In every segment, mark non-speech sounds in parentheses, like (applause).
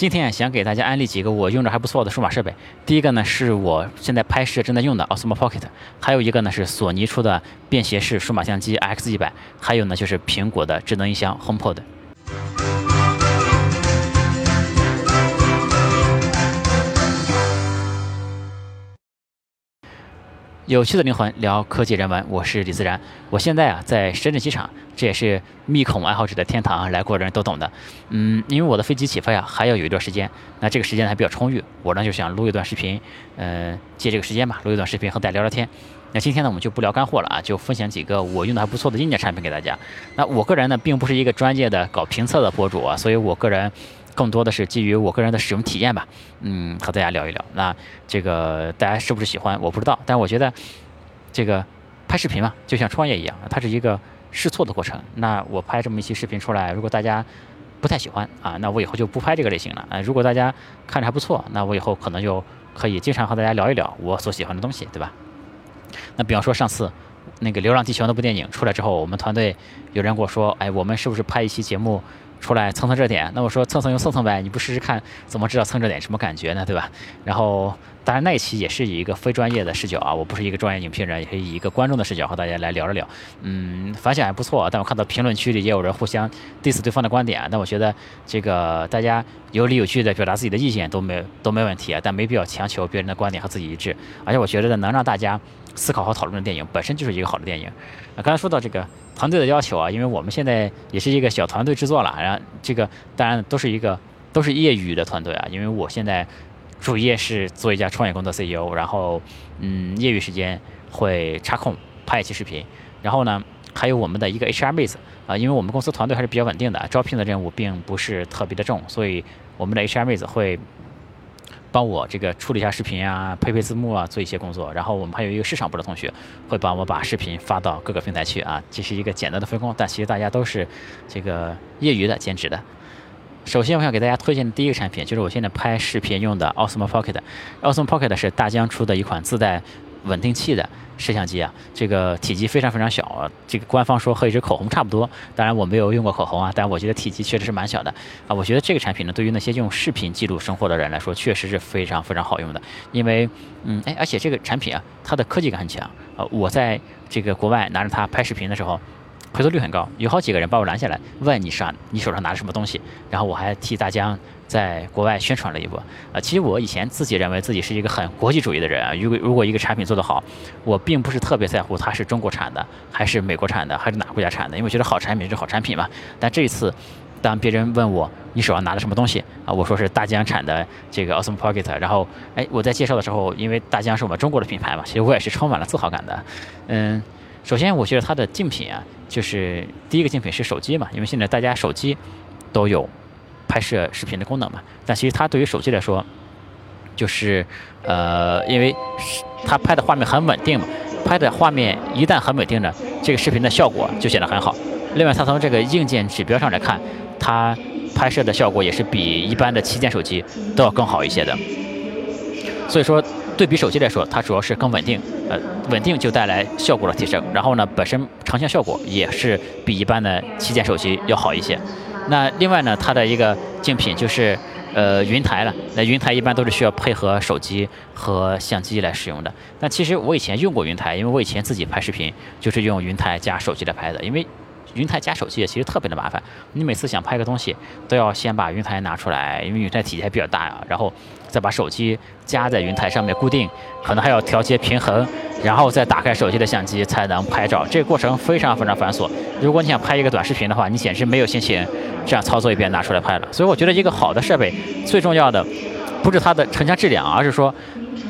今天想给大家安利几个我用着还不错的数码设备。第一个呢是我现在拍摄正在用的 Osmo Pocket，还有一个呢是索尼出的便携式数码相机 X 一百，还有呢就是苹果的智能音箱 HomePod。有趣的灵魂聊科技人文，我是李自然。我现在啊在深圳机场，这也是密孔爱好者的天堂，来过的人都懂的。嗯，因为我的飞机起飞啊还要有一段时间，那这个时间还比较充裕，我呢就想录一段视频，嗯，借这个时间吧，录一段视频和大家聊聊天。那今天呢我们就不聊干货了啊，就分享几个我用的还不错的硬件产品给大家。那我个人呢并不是一个专业的搞评测的博主啊，所以我个人。更多的是基于我个人的使用体验吧，嗯，和大家聊一聊。那这个大家是不是喜欢？我不知道，但我觉得这个拍视频嘛，就像创业一样，它是一个试错的过程。那我拍这么一期视频出来，如果大家不太喜欢啊，那我以后就不拍这个类型了。啊，如果大家看着还不错，那我以后可能就可以经常和大家聊一聊我所喜欢的东西，对吧？那比方说上次那个《流浪地球》那部电影出来之后，我们团队有人跟我说，哎，我们是不是拍一期节目？出来蹭蹭热点，那我说蹭蹭就蹭蹭呗，你不试试看怎么知道蹭热点什么感觉呢？对吧？然后当然那一期也是以一个非专业的视角啊，我不是一个专业影评人，也是以一个观众的视角和大家来聊着聊。嗯，反响还不错，但我看到评论区里也有人互相 diss 对方的观点，那我觉得这个大家有理有据的表达自己的意见都没都没问题啊，但没必要强求别人的观点和自己一致。而且我觉得能让大家思考和讨论的电影本身就是一个好的电影。啊，刚才说到这个。团队的要求啊，因为我们现在也是一个小团队制作了，然后这个当然都是一个都是业余的团队啊，因为我现在主业是做一家创业公司 CEO，然后嗯，业余时间会插空拍一期视频，然后呢，还有我们的一个 HR 妹子啊，因为我们公司团队还是比较稳定的，招聘的任务并不是特别的重，所以我们的 HR 妹子会。帮我这个处理一下视频啊，配配字幕啊，做一些工作。然后我们还有一个市场部的同学会帮我把视频发到各个平台去啊。这是一个简单的分工，但其实大家都是这个业余的兼职的。首先，我想给大家推荐的第一个产品就是我现在拍视频用的 Osmo Pocket。Osmo Pocket 是大疆出的一款自带 (laughs) 稳定器的。摄像机啊，这个体积非常非常小啊，这个官方说和一支口红差不多。当然我没有用过口红啊，但我觉得体积确实是蛮小的啊。我觉得这个产品呢，对于那些用视频记录生活的人来说，确实是非常非常好用的。因为，嗯，哎，而且这个产品啊，它的科技感很强啊。我在这个国外拿着它拍视频的时候，回头率很高，有好几个人把我拦下来问你啥，你手上拿着什么东西，然后我还替大家。在国外宣传了一波啊，其实我以前自己认为自己是一个很国际主义的人啊。如果如果一个产品做得好，我并不是特别在乎它是中国产的，还是美国产的，还是哪国家产的，因为我觉得好产品是好产品嘛。但这一次，当别人问我你手上拿的什么东西啊，我说是大疆产的这个 Osmo Pocket。然后，哎，我在介绍的时候，因为大疆是我们中国的品牌嘛，其实我也是充满了自豪感的。嗯，首先我觉得它的竞品啊，就是第一个竞品是手机嘛，因为现在大家手机都有。拍摄视频的功能嘛，但其实它对于手机来说，就是呃，因为它拍的画面很稳定嘛，拍的画面一旦很稳定呢，这个视频的效果就显得很好。另外，它从这个硬件指标上来看，它拍摄的效果也是比一般的旗舰手机都要更好一些的。所以说，对比手机来说，它主要是更稳定，呃，稳定就带来效果的提升。然后呢，本身成像效果也是比一般的旗舰手机要好一些。那另外呢，它的一个竞品就是，呃，云台了。那云台一般都是需要配合手机和相机来使用的。但其实我以前用过云台，因为我以前自己拍视频就是用云台加手机来拍的。因为云台加手机其实特别的麻烦，你每次想拍个东西都要先把云台拿出来，因为云台体积还比较大呀，然后再把手机夹在云台上面固定，可能还要调节平衡，然后再打开手机的相机才能拍照，这个过程非常非常繁琐。如果你想拍一个短视频的话，你简直没有心情这样操作一遍拿出来拍了。所以我觉得一个好的设备最重要的不是它的成像质量，而是说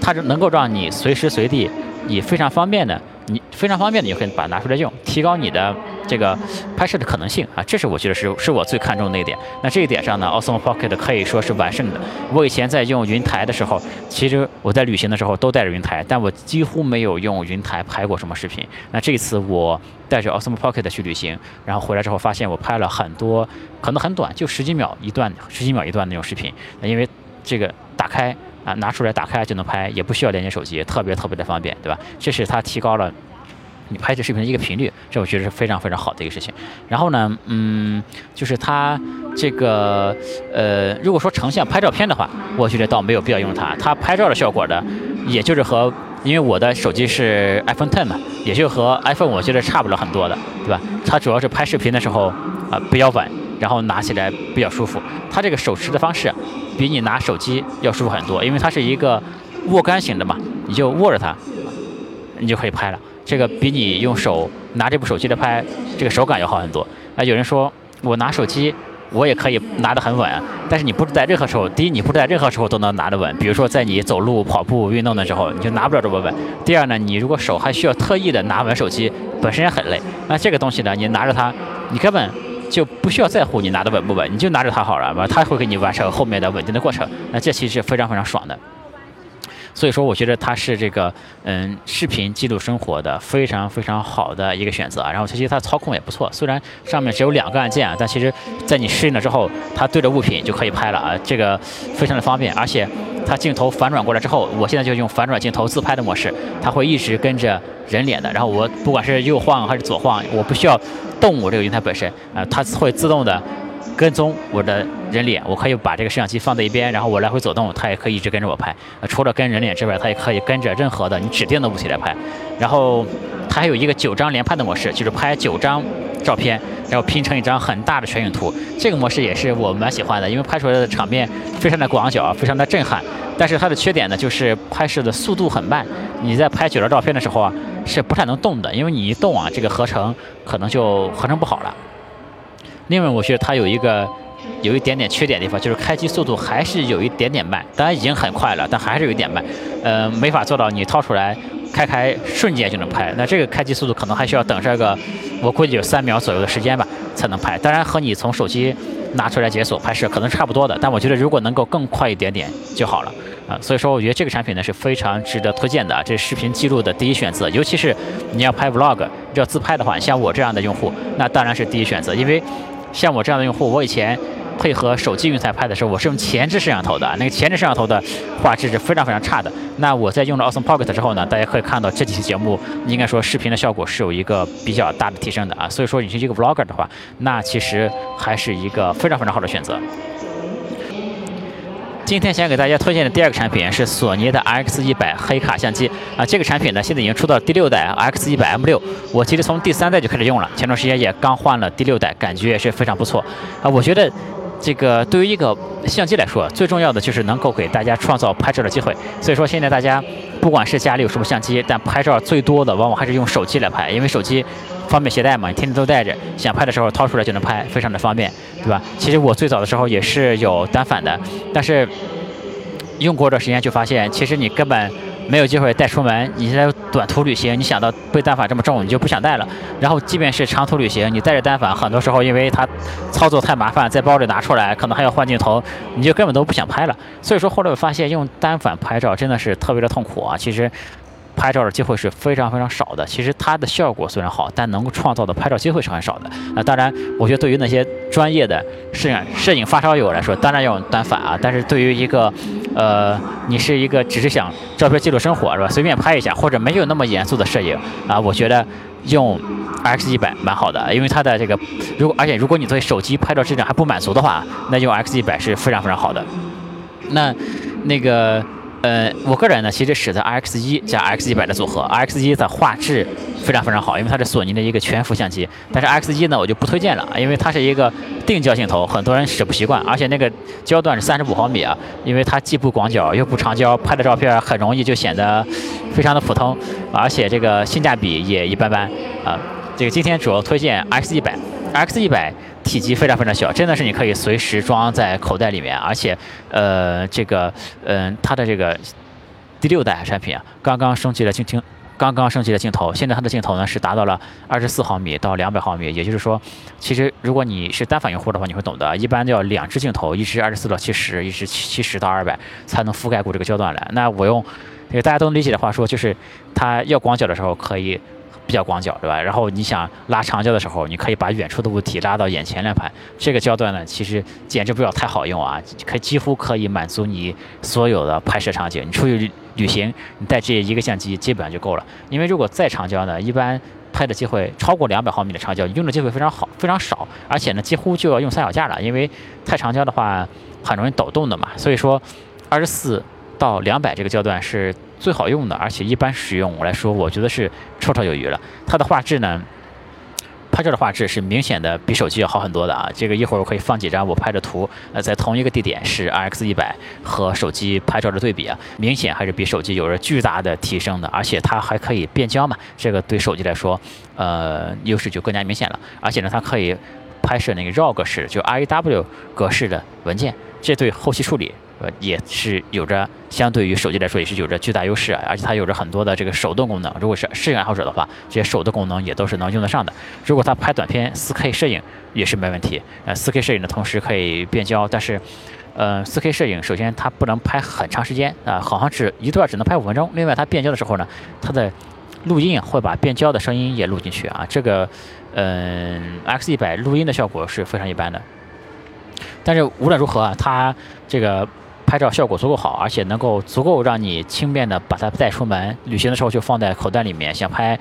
它是能够让你随时随地以非常方便的。你非常方便的，你可以把它拿出来用，提高你的这个拍摄的可能性啊，这是我觉得是是我最看重的一点。那这一点上呢，Osmo Pocket 可以说是完胜的。我以前在用云台的时候，其实我在旅行的时候都带着云台，但我几乎没有用云台拍过什么视频。那这次我带着 Osmo Pocket 去旅行，然后回来之后发现我拍了很多，可能很短，就十几秒一段，十几秒一段那种视频。因为这个打开。啊，拿出来打开就能拍，也不需要连接手机，特别特别的方便，对吧？这是它提高了你拍这视频的一个频率，这我觉得是非常非常好的一个事情。然后呢，嗯，就是它这个呃，如果说成像拍照片的话，我觉得倒没有必要用它。它拍照的效果的，也就是和因为我的手机是 iPhone 10嘛，也就和 iPhone 我觉得差不了很多的，对吧？它主要是拍视频的时候啊比较稳，然后拿起来比较舒服。它这个手持的方式比你拿手机要舒服很多，因为它是一个握杆型的嘛，你就握着它，你就可以拍了。这个比你用手拿这部手机来拍，这个手感要好很多。啊，有人说我拿手机，我也可以拿得很稳，但是你不是在任何时候，第一，你不是在任何时候都能拿得稳。比如说在你走路、跑步、运动的时候，你就拿不了这么稳。第二呢，你如果手还需要特意的拿稳手机，本身也很累。那这个东西呢，你拿着它，你根本就不需要在乎你拿的稳不稳，你就拿着它好了，它会给你完成后面的稳定的过程。那这其实是非常非常爽的。所以说，我觉得它是这个嗯，视频记录生活的非常非常好的一个选择。然后其实它操控也不错，虽然上面只有两个按键，但其实在你适应了之后，它对着物品就可以拍了啊，这个非常的方便。而且它镜头反转过来之后，我现在就用反转镜头自拍的模式，它会一直跟着人脸的。然后我不管是右晃还是左晃，我不需要动我这个云台本身啊，它会自动的。跟踪我的人脸，我可以把这个摄像机放在一边，然后我来回走动，它也可以一直跟着我拍。除了跟人脸之外，它也可以跟着任何的你指定的物体来拍。然后它还有一个九张连拍的模式，就是拍九张照片，然后拼成一张很大的全景图。这个模式也是我蛮喜欢的，因为拍出来的场面非常的广角，非常的震撼。但是它的缺点呢，就是拍摄的速度很慢。你在拍九张照片的时候啊，是不太能动的，因为你一动啊，这个合成可能就合成不好了。另外，我觉得它有一个有一点点缺点的地方，就是开机速度还是有一点点慢。当然已经很快了，但还是有一点慢。呃，没法做到你掏出来开开瞬间就能拍。那这个开机速度可能还需要等这个，我估计有三秒左右的时间吧才能拍。当然和你从手机拿出来解锁拍摄可能差不多的，但我觉得如果能够更快一点点就好了啊。所以说，我觉得这个产品呢是非常值得推荐的，这是视频记录的第一选择。尤其是你要拍 vlog 要自拍的话，像我这样的用户，那当然是第一选择，因为。像我这样的用户，我以前配合手机云彩拍的时候，我是用前置摄像头的，那个前置摄像头的画质是非常非常差的。那我在用了 Awesome Pocket 之后呢，大家可以看到这几期节目，应该说视频的效果是有一个比较大的提升的啊。所以说你是一个 Vlogger 的话，那其实还是一个非常非常好的选择。今天想给大家推荐的第二个产品是索尼的 X 一百黑卡相机啊，这个产品呢现在已经出到第六代 RX 一百 M 六我其实从第三代就开始用了，前段时间也刚换了第六代，感觉也是非常不错啊。我觉得这个对于一个相机来说，最重要的就是能够给大家创造拍照的机会，所以说现在大家不管是家里有什么相机，但拍照最多的往往还是用手机来拍，因为手机。方便携带嘛？你天天都带着，想拍的时候掏出来就能拍，非常的方便，对吧？其实我最早的时候也是有单反的，但是用过一段时间就发现，其实你根本没有机会带出门。你现在短途旅行，你想到背单反这么重，你就不想带了。然后即便是长途旅行，你带着单反，很多时候因为它操作太麻烦，在包里拿出来，可能还要换镜头，你就根本都不想拍了。所以说后来我发现用单反拍照真的是特别的痛苦啊！其实。拍照的机会是非常非常少的。其实它的效果虽然好，但能够创造的拍照机会是很少的。那当然，我觉得对于那些专业的摄影摄影发烧友来说，当然要用单反啊。但是对于一个，呃，你是一个只是想照片记录生活是吧？随便拍一下，或者没有那么严肃的摄影啊，我觉得用 X 一百蛮好的，因为它的这个，如果而且如果你对手机拍照质量还不满足的话，那用 X 一百是非常非常好的。那那个。呃，我个人呢，其实使的 RX 一加 RX 一百的组合，RX 一的画质非常非常好，因为它是索尼的一个全幅相机。但是 RX 一呢，我就不推荐了，因为它是一个定焦镜头，很多人使不习惯，而且那个焦段是三十五毫米啊，因为它既不广角又不长焦，拍的照片很容易就显得非常的普通，而且这个性价比也一般般啊。这个今天主要推荐 RX 一百，RX 一百。体积非常非常小，真的是你可以随时装在口袋里面，而且，呃，这个，嗯，它的这个第六代产品啊，刚刚升级了镜，刚刚升级了镜头，现在它的镜头呢是达到了二十四毫米到两百毫米，也就是说，其实如果你是单反用户的话，你会懂得，一般要两只镜头，一只二十四到七十，一只七七十到二百，才能覆盖过这个焦段来。那我用，这个大家都能理解的话说，就是它要广角的时候可以。比较广角，对吧？然后你想拉长焦的时候，你可以把远处的物体拉到眼前来拍。这个焦段呢，其实简直不要太好用啊，可几乎可以满足你所有的拍摄场景。你出去旅行，你带这一个相机基本上就够了。因为如果再长焦呢，一般拍的机会超过两百毫米的长焦，你用的机会非常好，非常少，而且呢，几乎就要用三脚架了。因为太长焦的话，很容易抖动的嘛。所以说，二十四到两百这个焦段是。最好用的，而且一般使用来说，我觉得是绰绰有余了。它的画质呢，拍照的画质是明显的比手机要好很多的啊。这个一会儿我可以放几张我拍的图，呃，在同一个地点是 R X 一百和手机拍照的对比啊，明显还是比手机有着巨大的提升的。而且它还可以变焦嘛，这个对手机来说，呃，优势就更加明显了。而且呢，它可以拍摄那个 RAW 格式，就 R A W 格式的文件，这对后期处理。呃，也是有着相对于手机来说，也是有着巨大优势啊，而且它有着很多的这个手动功能。如果是摄影爱好者的话，这些手动功能也都是能用得上的。如果他拍短片，4K 摄影也是没问题。呃，4K 摄影的同时可以变焦，但是，呃，4K 摄影首先它不能拍很长时间啊，好像只一段只能拍五分钟。另外，它变焦的时候呢，它的录音会把变焦的声音也录进去啊，这个，嗯，X 一百录音的效果是非常一般的。但是无论如何啊，它这个。拍照效果足够好，而且能够足够让你轻便的把它带出门，旅行的时候就放在口袋里面，想拍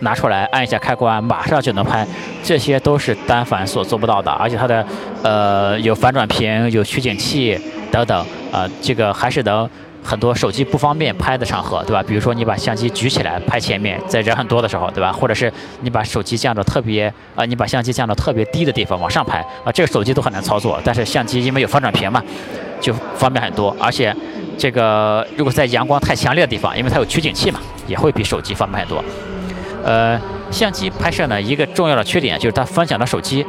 拿出来按一下开关，马上就能拍，这些都是单反所做不到的。而且它的呃有反转屏、有取景器等等啊，这个还是能很多手机不方便拍的场合，对吧？比如说你把相机举起来拍前面，在人很多的时候，对吧？或者是你把手机降到特别啊，你把相机降到特别低的地方往上拍啊，这个手机都很难操作，但是相机因为有反转屏嘛。就方便很多，而且这个如果在阳光太强烈的地方，因为它有取景器嘛，也会比手机方便很多。呃，相机拍摄呢，一个重要的缺点就是它分享的手机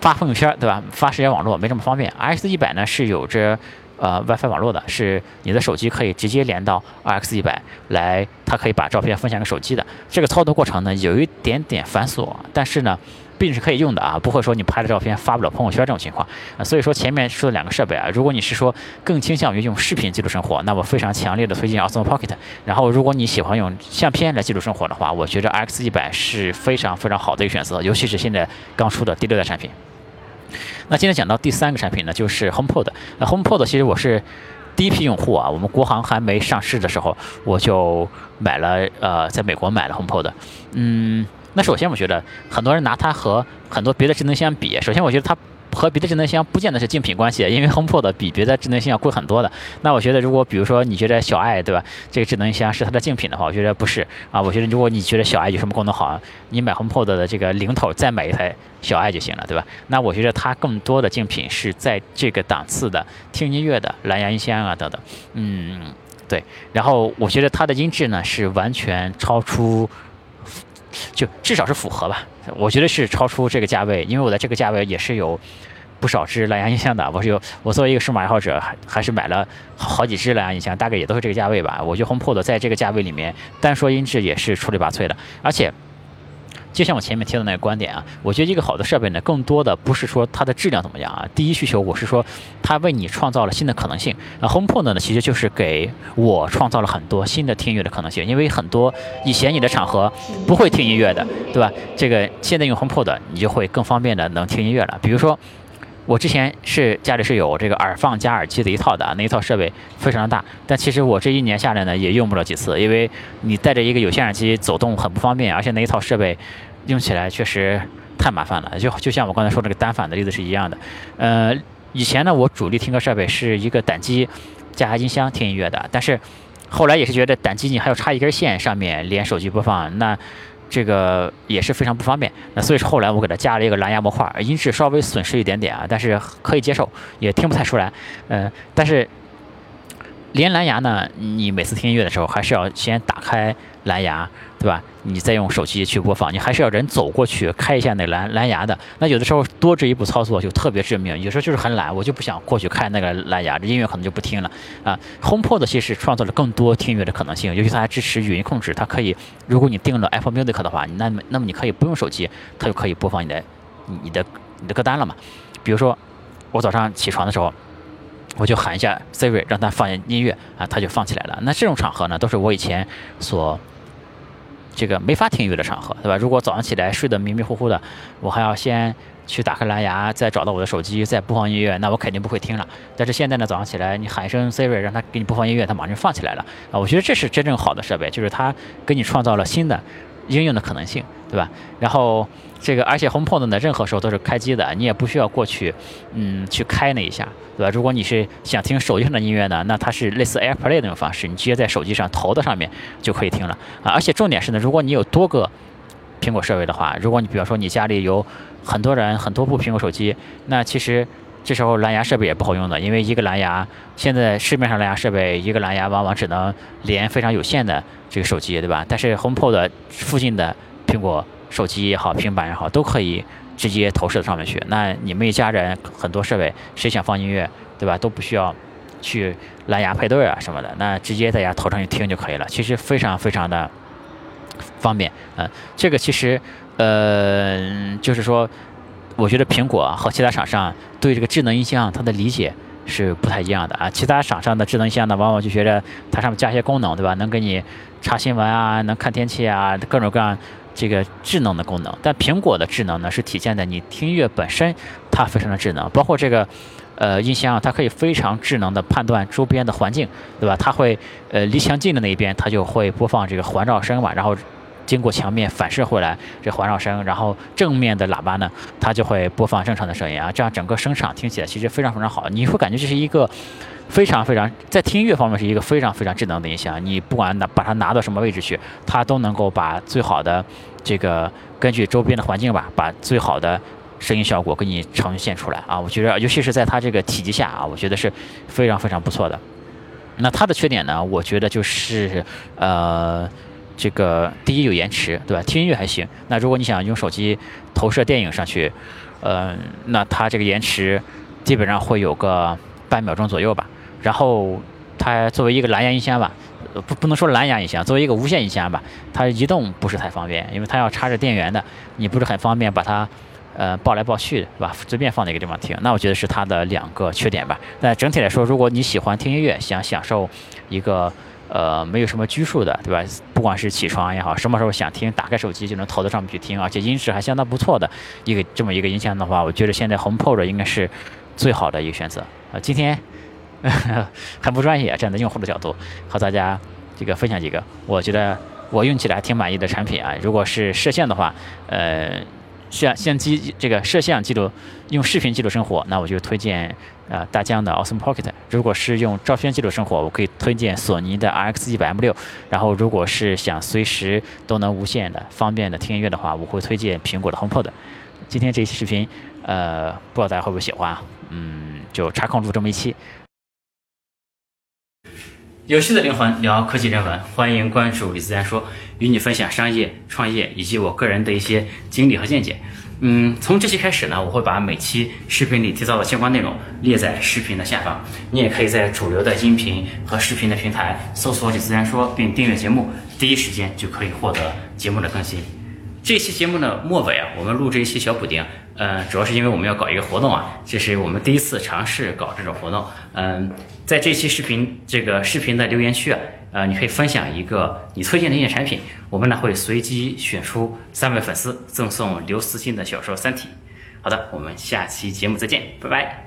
发朋友圈，对吧？发社交网络没这么方便。X 一百呢是有着呃 WiFi 网络的，是你的手机可以直接连到 R X 一百来，它可以把照片分享给手机的。这个操作过程呢有一点点繁琐，但是呢。毕竟是可以用的啊，不会说你拍的照片发不了朋友圈这种情况啊。所以说前面说的两个设备啊，如果你是说更倾向于用视频记录生活，那我非常强烈的推荐 Osmo Pocket。然后如果你喜欢用相片来记录生活的话，我觉得 X 一百是非常非常好的一个选择，尤其是现在刚出的第六代产品。那今天讲到第三个产品呢，就是 HomePod。那 HomePod 其实我是第一批用户啊，我们国行还没上市的时候，我就买了呃，在美国买了 HomePod。嗯。那首先，我觉得很多人拿它和很多别的智能相比。首先，我觉得它和别的智能音箱不见得是竞品关系，因为 HomePod 比别的智能音箱要贵很多的。那我觉得，如果比如说你觉得小爱对吧，这个智能音箱是它的竞品的话，我觉得不是啊。我觉得如果你觉得小爱有什么功能好，你买 HomePod 的这个零头再买一台小爱就行了，对吧？那我觉得它更多的竞品是在这个档次的听音乐的蓝牙音箱啊等等。嗯，对。然后我觉得它的音质呢是完全超出。就至少是符合吧，我觉得是超出这个价位，因为我在这个价位也是有不少只蓝牙音箱的。我是有，我作为一个数码爱好者，还还是买了好几只蓝牙音箱，大概也都是这个价位吧。我觉得 HomePod 在这个价位里面，单说音质也是出类拔萃的，而且。就像我前面提的那个观点啊，我觉得一个好的设备呢，更多的不是说它的质量怎么样啊。第一需求，我是说它为你创造了新的可能性。那 HomePod 呢，其实就是给我创造了很多新的听音乐的可能性。因为很多以前你的场合不会听音乐的，对吧？这个现在用 HomePod，你就会更方便的能听音乐了。比如说。我之前是家里是有这个耳放加耳机的一套的，那一套设备非常的大，但其实我这一年下来呢也用不了几次，因为你带着一个有线耳机走动很不方便，而且那一套设备用起来确实太麻烦了，就就像我刚才说那个单反的例子是一样的。呃，以前呢我主力听歌设备是一个胆机加音箱听音乐的，但是后来也是觉得胆机你还要插一根线上面连手机播放，那。这个也是非常不方便，那所以说后来我给它加了一个蓝牙模块，音质稍微损失一点点啊，但是可以接受，也听不太出来，嗯，但是。连蓝牙呢？你每次听音乐的时候，还是要先打开蓝牙，对吧？你再用手机去播放，你还是要人走过去开一下那蓝蓝牙的。那有的时候多这一步操作就特别致命，有时候就是很懒，我就不想过去开那个蓝牙，这音乐可能就不听了啊。HomePod 其实创造了更多听音乐的可能性，尤其它还支持语音控制，它可以，如果你订了 Apple Music 的话，那那么你可以不用手机，它就可以播放你的你的你的歌单了嘛。比如说我早上起床的时候。我就喊一下 Siri，让它放音乐啊，它就放起来了。那这种场合呢，都是我以前所这个没法听音乐的场合，对吧？如果早上起来睡得迷迷糊糊的，我还要先去打开蓝牙，再找到我的手机，再播放音乐，那我肯定不会听了。但是现在呢，早上起来你喊一声 Siri，让它给你播放音乐，它马上就放起来了啊！我觉得这是真正好的设备，就是它给你创造了新的应用的可能性，对吧？然后。这个，而且 HomePod 呢，任何时候都是开机的，你也不需要过去，嗯，去开那一下，对吧？如果你是想听手机上的音乐呢，那它是类似 AirPlay 那种方式，你直接在手机上投到上面就可以听了啊。而且重点是呢，如果你有多个苹果设备的话，如果你比方说你家里有很多人很多部苹果手机，那其实这时候蓝牙设备也不好用的，因为一个蓝牙，现在市面上蓝牙设备一个蓝牙往往只能连非常有限的这个手机，对吧？但是 HomePod 附近的苹果。手机也好，平板也好，都可以直接投射到上面去。那你们一家人很多设备，谁想放音乐，对吧？都不需要去蓝牙配对啊什么的，那直接在家投上去听就可以了。其实非常非常的方便。嗯，这个其实，呃，就是说，我觉得苹果和其他厂商对这个智能音箱它的理解是不太一样的啊。其他厂商的智能音箱呢，往往就觉得它上面加一些功能，对吧？能给你查新闻啊，能看天气啊，各种各样。这个智能的功能，但苹果的智能呢，是体现在你听音乐本身，它非常的智能，包括这个，呃，音箱，它可以非常智能的判断周边的环境，对吧？它会，呃，离墙近的那一边，它就会播放这个环绕声嘛，然后经过墙面反射回来这环绕声，然后正面的喇叭呢，它就会播放正常的声音啊，这样整个声场听起来其实非常非常好，你会感觉这是一个。非常非常在听音乐方面是一个非常非常智能的音箱，你不管拿把它拿到什么位置去，它都能够把最好的这个根据周边的环境吧，把最好的声音效果给你呈现出来啊！我觉得尤其是在它这个体积下啊，我觉得是非常非常不错的。那它的缺点呢，我觉得就是呃这个第一有延迟，对吧？听音乐还行，那如果你想用手机投射电影上去，呃，那它这个延迟基本上会有个半秒钟左右吧。然后它作为一个蓝牙音箱吧，不不能说蓝牙音箱，作为一个无线音箱吧，它移动不是太方便，因为它要插着电源的，你不是很方便把它呃抱来抱去，对吧？随便放在一个地方听，那我觉得是它的两个缺点吧。那整体来说，如果你喜欢听音乐，想享受一个呃没有什么拘束的，对吧？不管是起床也好，什么时候想听，打开手机就能投到上面去听，而且音质还相当不错的一个这么一个音箱的话，我觉得现在 HomePod 应该是最好的一个选择啊。今天。很不专业，站在用户的角度和大家这个分享几个，我觉得我用起来挺满意的产品啊。如果是摄像的话，呃，像相机这个摄像记录用视频记录生活，那我就推荐呃大疆的 Osmo Pocket。如果是用照片记录生活，我可以推荐索尼的 RX 一百 M 六。然后如果是想随时都能无线的方便的听音乐的话，我会推荐苹果的 HomePod。今天这期视频，呃，不知道大家会不会喜欢啊？嗯，就插空录这么一期。有趣的灵魂聊科技人文，欢迎关注李自然说，与你分享商业创业以及我个人的一些经历和见解。嗯，从这期开始呢，我会把每期视频里提到的相关内容列在视频的下方，你也可以在主流的音频和视频的平台搜索李自然说，并订阅节目，第一时间就可以获得节目的更新。这期节目的末尾啊，我们录制一期小补丁，呃，主要是因为我们要搞一个活动啊，这是我们第一次尝试搞这种活动。嗯，在这期视频这个视频的留言区啊，呃，你可以分享一个你推荐的一件产品，我们呢会随机选出三位粉丝赠送刘慈欣的小说《三体》。好的，我们下期节目再见，拜拜。